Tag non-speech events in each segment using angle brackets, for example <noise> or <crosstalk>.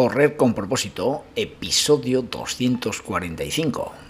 Correr con propósito, episodio 245.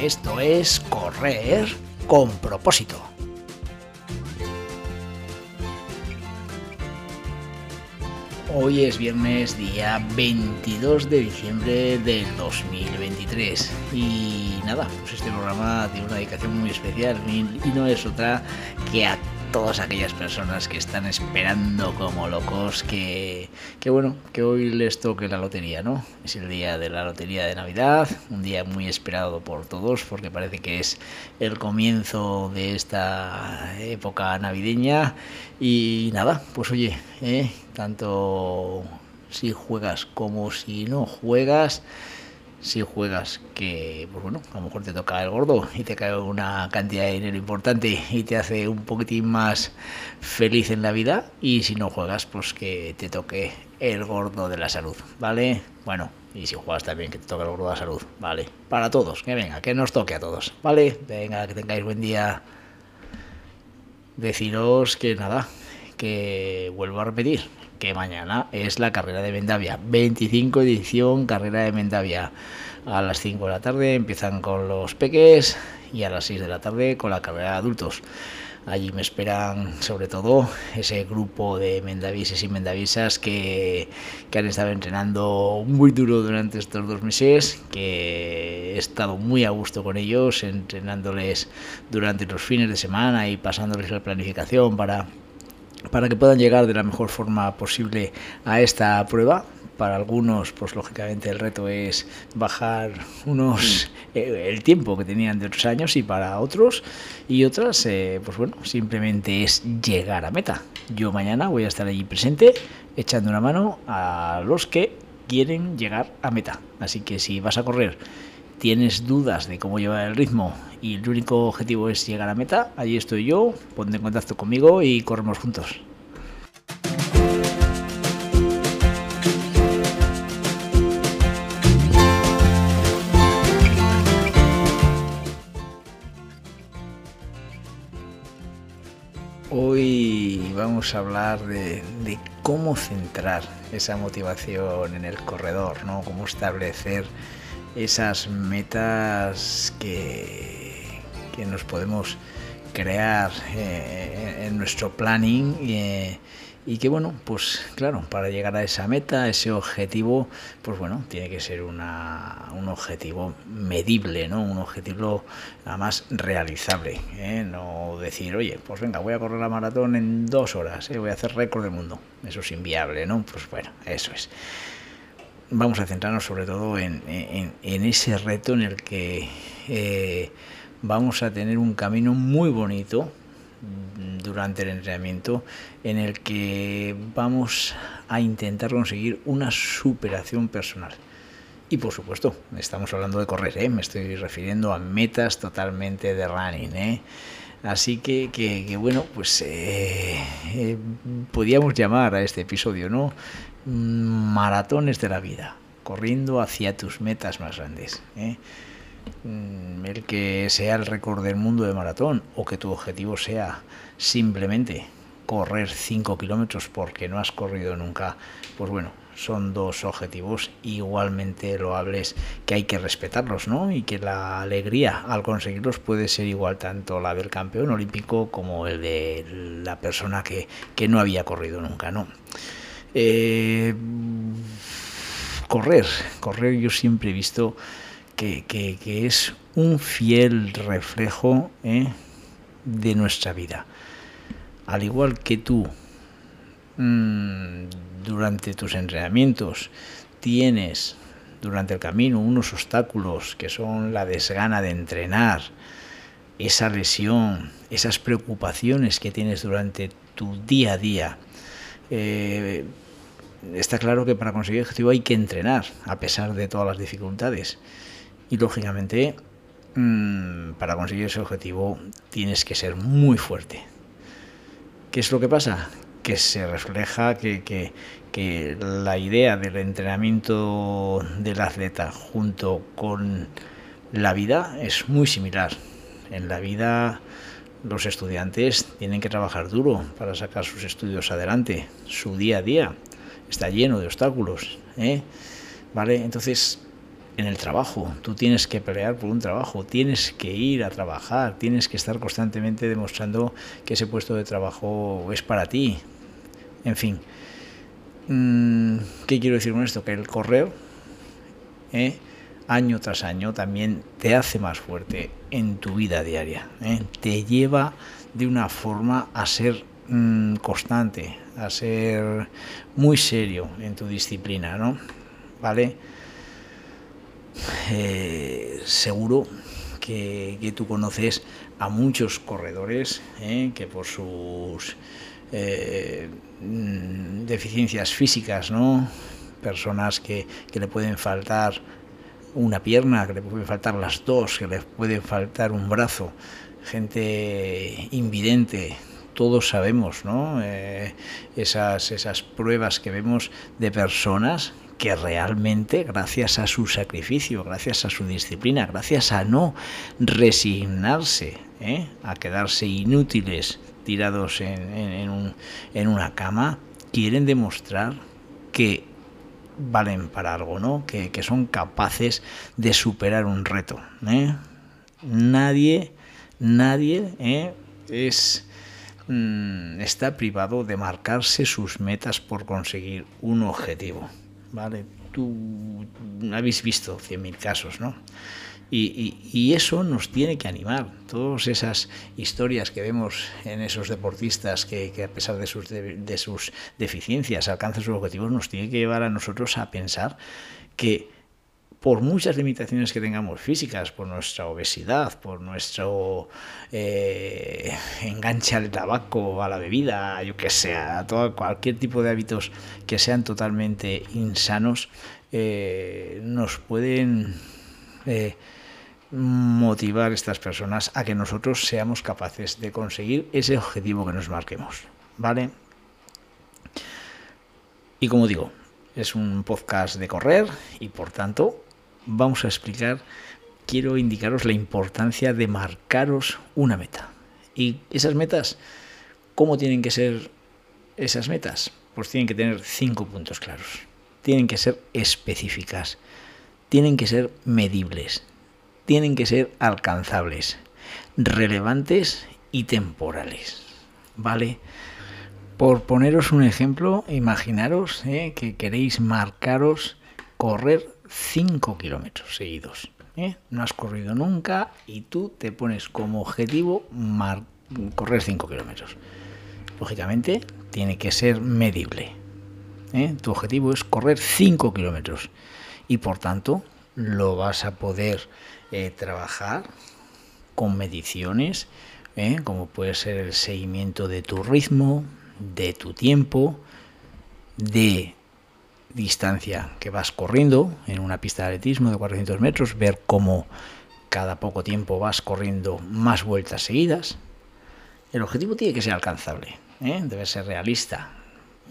esto es correr con propósito. Hoy es viernes día 22 de diciembre del 2023 y nada, pues este programa tiene una dedicación muy especial y no es otra que a todas aquellas personas que están esperando como locos que, que, bueno, que hoy les toque la lotería, ¿no? Es el día de la lotería de Navidad, un día muy esperado por todos porque parece que es el comienzo de esta época navideña y nada, pues oye, ¿eh? Tanto si juegas como si no juegas, si juegas que, pues bueno, a lo mejor te toca el gordo y te cae una cantidad de dinero importante y te hace un poquitín más feliz en la vida y si no juegas, pues que te toque el gordo de la salud, ¿vale? Bueno, y si juegas también que te toque el gordo de la salud, ¿vale? Para todos, que venga, que nos toque a todos, ¿vale? Venga, que tengáis buen día. Deciros que nada, que vuelvo a repetir, que mañana es la carrera de Mendavia, 25 edición carrera de Mendavia. A las 5 de la tarde empiezan con los peques y a las 6 de la tarde con la carrera de adultos. Allí me esperan sobre todo ese grupo de mendavises y mendavisas que, que, han estado entrenando muy duro durante estos dos meses, que he estado muy a gusto con ellos, entrenándoles durante los fines de semana y pasándoles la planificación para para que puedan llegar de la mejor forma posible a esta prueba. Para algunos, pues lógicamente el reto es bajar unos eh, el tiempo que tenían de otros años y para otros y otras, eh, pues bueno, simplemente es llegar a meta. Yo mañana voy a estar allí presente echando una mano a los que quieren llegar a meta. Así que si vas a correr tienes dudas de cómo llevar el ritmo y el único objetivo es llegar a meta, allí estoy yo, ponte en contacto conmigo y corremos juntos. Hoy vamos a hablar de, cómo centrar esa motivación en el corredor, ¿no? Cómo establecer esas metas que, que nos podemos crear eh, en nuestro planning eh, y que bueno, pues claro, para llegar a esa meta, ese objetivo, pues bueno, tiene que ser una, un objetivo medible, ¿no? Un objetivo además realizable, ¿eh? no decir, oye, pues venga, voy a correr la maratón en dos horas, voy a hacer récord del mundo, eso es inviable, ¿no? Pues bueno, eso es vamos a centrarnos sobre todo en, ese reto en el que eh, vamos a tener un camino muy bonito durante el entrenamiento en el que vamos a intentar conseguir una superación personal. Y por supuesto, estamos hablando de correr, ¿eh? me estoy refiriendo a metas totalmente de running. ¿eh? Así que, que, bueno, pues eh, podríamos llamar a este episodio, ¿no? maratones de la vida, corriendo hacia tus metas más grandes. ¿eh? Mm, el que sea el récord del mundo de maratón o que tu objetivo sea simplemente correr 5 kilómetros porque no has corrido nunca, pues bueno, son dos objetivos igualmente loables que hay que respetarlos, ¿no? Y que la alegría al conseguirlos puede ser igual tanto la del campeón olímpico como el de la persona que, que no había corrido nunca, ¿no? Eh, correr, correr yo siempre he visto que, es un fiel reflejo ¿eh? de nuestra vida. Al igual que tú, mm, durante tus entrenamientos, tienes durante el camino unos obstáculos que son la desgana de entrenar, esa lesión, esas preocupaciones que tienes durante tu día a día. Eh, está claro que para conseguir el objetivo hay que entrenar, a pesar de todas las dificultades. Y lógicamente, mm, para conseguir ese objetivo tienes que ser muy fuerte. ¿Qué es lo que pasa? Que se refleja que, que, que la idea del entrenamiento del atleta junto con la vida es muy similar. En la vida los estudiantes tienen que trabajar duro para sacar sus estudios adelante. Su día a día está lleno de obstáculos. ¿eh? ¿Vale? Entonces, en el trabajo, tú tienes que pelear por un trabajo, tienes que ir a trabajar, tienes que estar constantemente demostrando que ese puesto de trabajo es para ti. En fin, Mm, ¿Qué quiero decir con esto? Que el correo, ¿eh? año tras año, también te hace más fuerte en tu vida diaria. ¿eh? Te lleva de una forma a ser mm, constante, a ser muy serio en tu disciplina, ¿no? ¿Vale? Eh, seguro que, tú conoces a muchos corredores que por sus eh, deficiencias físicas, ¿no? Personas que, que le pueden faltar una pierna, que le pueden faltar las dos, que le puede faltar un brazo, gente invidente, todos sabemos, ¿no? Eh, esas, esas pruebas que vemos de personas que realmente, gracias a su sacrificio, gracias a su disciplina, gracias a no resignarse ¿eh? a quedarse inútiles tirados en, una cama, quieren demostrar que valen para algo, ¿no? Que, son capaces de superar un reto. ¿eh? Nadie, nadie ¿eh? es mm, está privado de marcarse sus metas por conseguir un objetivo. ¿Vale? Tú habéis visto 100.000 casos, ¿no? Y, eso nos tiene que animar. Todas esas historias que vemos en esos deportistas que, a pesar de sus, de, sus deficiencias alcanzan sus objetivos, nos tiene que llevar a nosotros a pensar que por muchas limitaciones que tengamos físicas, por nuestra obesidad, por nuestro eh, enganche al tabaco, a la bebida, yo que sea, todo, cualquier tipo de hábitos que sean totalmente insanos, eh, nos pueden eh, motivar estas personas a que nosotros seamos capaces de conseguir ese objetivo que nos marquemos. ¿Vale? Y como digo, es un podcast de correr y por tanto vamos a explicar, quiero indicaros la importancia de marcaros una meta. Y esas metas, ¿cómo tienen que ser esas metas? Pues tienen que tener cinco puntos claros. Tienen que ser específicas. Tienen que ser medibles tienen que ser alcanzables, relevantes y temporales. ¿Vale? Por poneros un ejemplo, imaginaros eh, que queréis marcaros correr 5 kilómetros seguidos. ¿eh? No has corrido nunca y tú te pones como objetivo correr 5 kilómetros. Lógicamente, tiene que ser medible. ¿eh? Tu objetivo es correr 5 kilómetros y por tanto lo vas a poder eh, trabajar con mediciones, como puede ser el seguimiento de tu ritmo, de tu tiempo, de distancia que vas corriendo en una pista de atletismo de 400 metros, ver cómo cada poco tiempo vas corriendo más vueltas seguidas. El objetivo tiene que ser alcanzable, ¿eh? debe ser realista.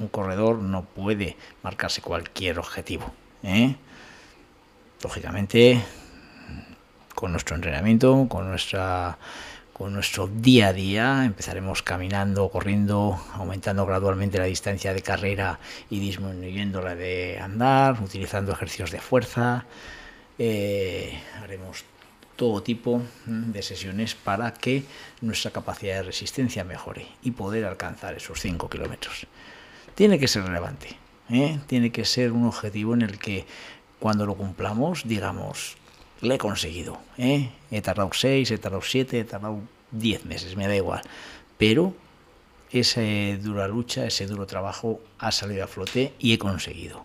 Un corredor no puede marcarse cualquier objetivo. Lógicamente, con nuestro entrenamiento, con nuestra con nuestro día a día, empezaremos caminando, corriendo, aumentando gradualmente la distancia de carrera y disminuyendo la de andar, utilizando ejercicios de fuerza. Eh, haremos todo tipo de sesiones para que nuestra capacidad de resistencia mejore y poder alcanzar esos 5 kilómetros. Tiene que ser relevante, ¿eh? tiene que ser un objetivo en el que cuando lo cumplamos digamos, le he conseguido. ¿eh? He tardado 6, he tardado 7, he tardado 10 meses, me da igual. Pero esa dura lucha, ese duro trabajo ha salido a flote y he conseguido.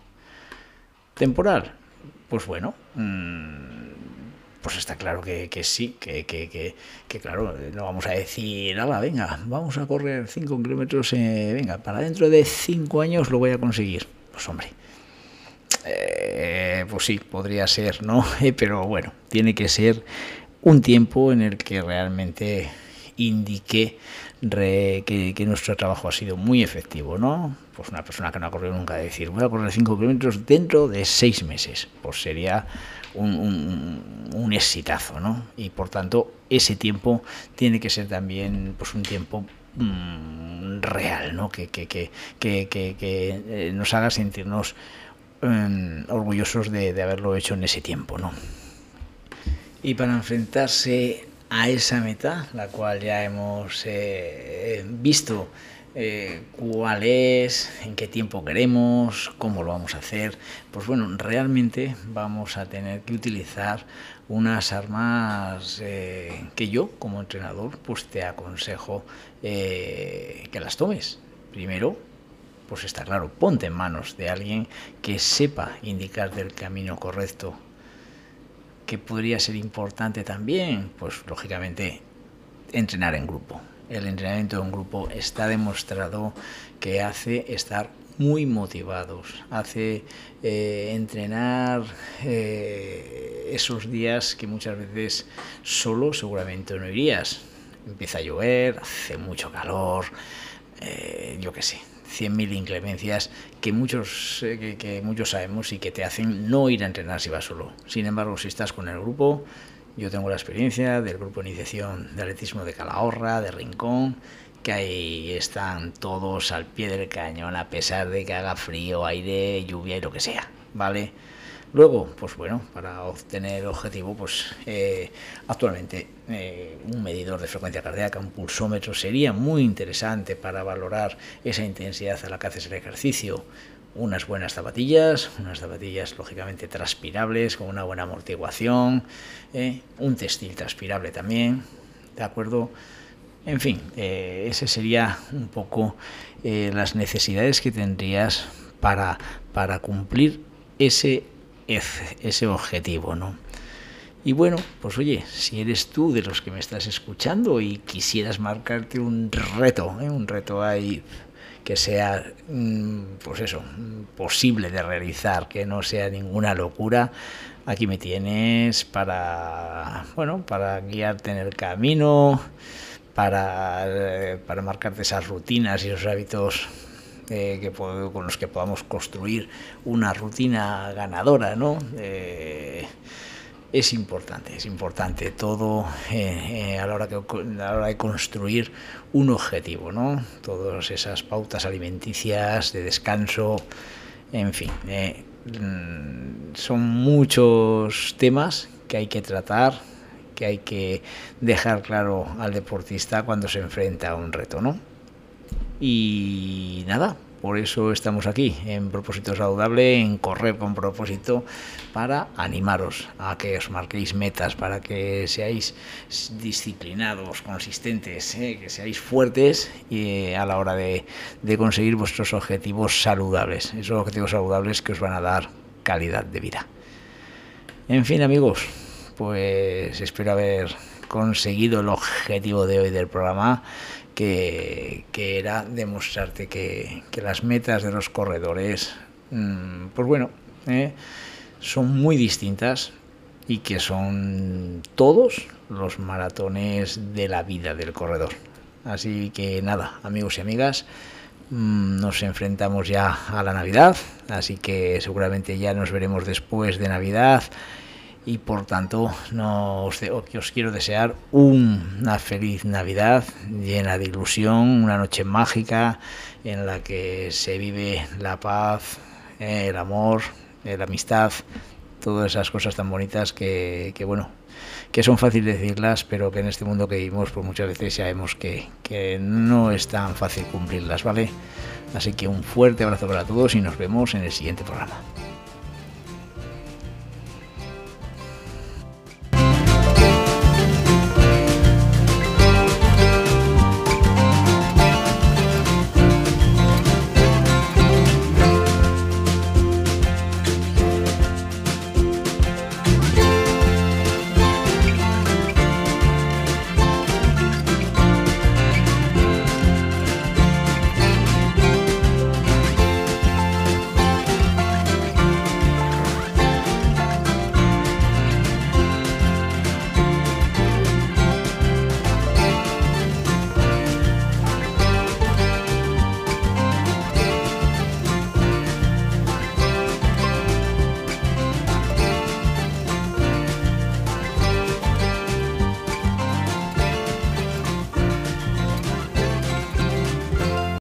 Temporal, pues bueno, mmm, pues está claro que, sí, que, claro, no vamos a decir, nada, venga, vamos a correr 5 kilómetros, eh, venga, para dentro de 5 años lo voy a conseguir. Pues hombre, eh, pues sí, podría ser, ¿no? <laughs> Pero bueno, tiene que ser un tiempo en el que realmente indique que, nuestro trabajo ha sido muy efectivo, ¿no? Pues una persona que no ha corrido nunca decir, voy a correr 5 kilómetros dentro de 6 meses, pues sería un, un, exitazo, ¿no? Y por tanto, ese tiempo tiene que ser también pues un tiempo mm, real, ¿no? Que, que, que, que eh, nos haga sentirnos em, orgullosos de, de haberlo hecho en ese tiempo, ¿no? Y para enfrentarse a esa meta, la cual ya hemos eh, visto eh, cuál es, en qué tiempo queremos, cómo lo vamos a hacer, pues bueno, realmente vamos a tener que utilizar unas armas eh, que yo como entrenador pues te aconsejo que las tomes. Primero, pues está claro, ponte en manos de alguien que sepa indicarte el camino correcto que podría ser importante también, pues lógicamente entrenar en grupo. El entrenamiento en grupo está demostrado que hace estar muy motivados, hace eh, entrenar eh, esos días que muchas veces solo seguramente no irías. Empieza a llover, hace mucho calor, eh, yo qué sé, 100.000 inclemencias que muchos, eh, que, muchos sabemos y que te hacen no ir a entrenar si vas solo. Sin embargo, si estás con el grupo, yo tengo la experiencia del grupo de iniciación de atletismo de Calahorra, de Rincón, que ahí están todos al pie del cañón a pesar de que haga frío, aire, lluvia y lo que sea, ¿vale? Luego, pues bueno, para obtener el objetivo, pues eh, actualmente eh, un medidor de frecuencia cardíaca, un pulsómetro, sería muy interesante para valorar esa intensidad a la que haces el ejercicio. Unas buenas zapatillas, unas zapatillas lógicamente transpirables, con una buena amortiguación, eh, un textil transpirable también, ¿de acuerdo? En fin, ese sería un poco las necesidades que tendrías para, para cumplir ese ese objetivo, ¿no? Y bueno, pues oye, si eres tú de los que me estás escuchando y quisieras marcarte un reto, ¿eh? un reto ahí que sea, mm, pues eso, posible de realizar, que no sea ninguna locura, aquí me tienes para, bueno, para guiarte en el camino, para, eh, para marcarte esas rutinas y esos hábitos eh, que con los que podamos construir una rutina ganadora, ¿no? Eh, es importante, es importante todo eh, a, la hora que, a la hora de construir un objetivo, ¿no? Todas esas pautas alimenticias, de descanso, en fin, mm, son muchos temas que hay que tratar, que hay que dejar claro al deportista cuando se enfrenta a un reto, ¿no? Y nada, por eso estamos aquí, en propósito saludable, en correr con propósito, para animaros a que os marquéis metas, para que seáis disciplinados, consistentes, ¿eh? que seáis fuertes y, a la hora de, de conseguir vuestros objetivos saludables, esos objetivos saludables que os van a dar calidad de vida. En fin, amigos, pues espero haber conseguido el objetivo de hoy del programa que, era demostrarte que, las metas de los corredores, mm, pues bueno, eh, son muy distintas y que son todos los maratones de la vida del corredor. Así que nada, amigos y amigas, mm, nos enfrentamos ya a la Navidad, así que seguramente ya nos veremos después de Navidad y por tanto no os, os quiero desear una feliz Navidad llena de ilusión, una noche mágica en la que se vive la paz, el amor, la amistad, todas esas cosas tan bonitas que, bueno, que son fáciles decirlas, pero que en este mundo que vivimos pues muchas veces sabemos que, que no es tan fácil cumplirlas, ¿vale? Así que un fuerte abrazo para todos y nos vemos en el siguiente programa.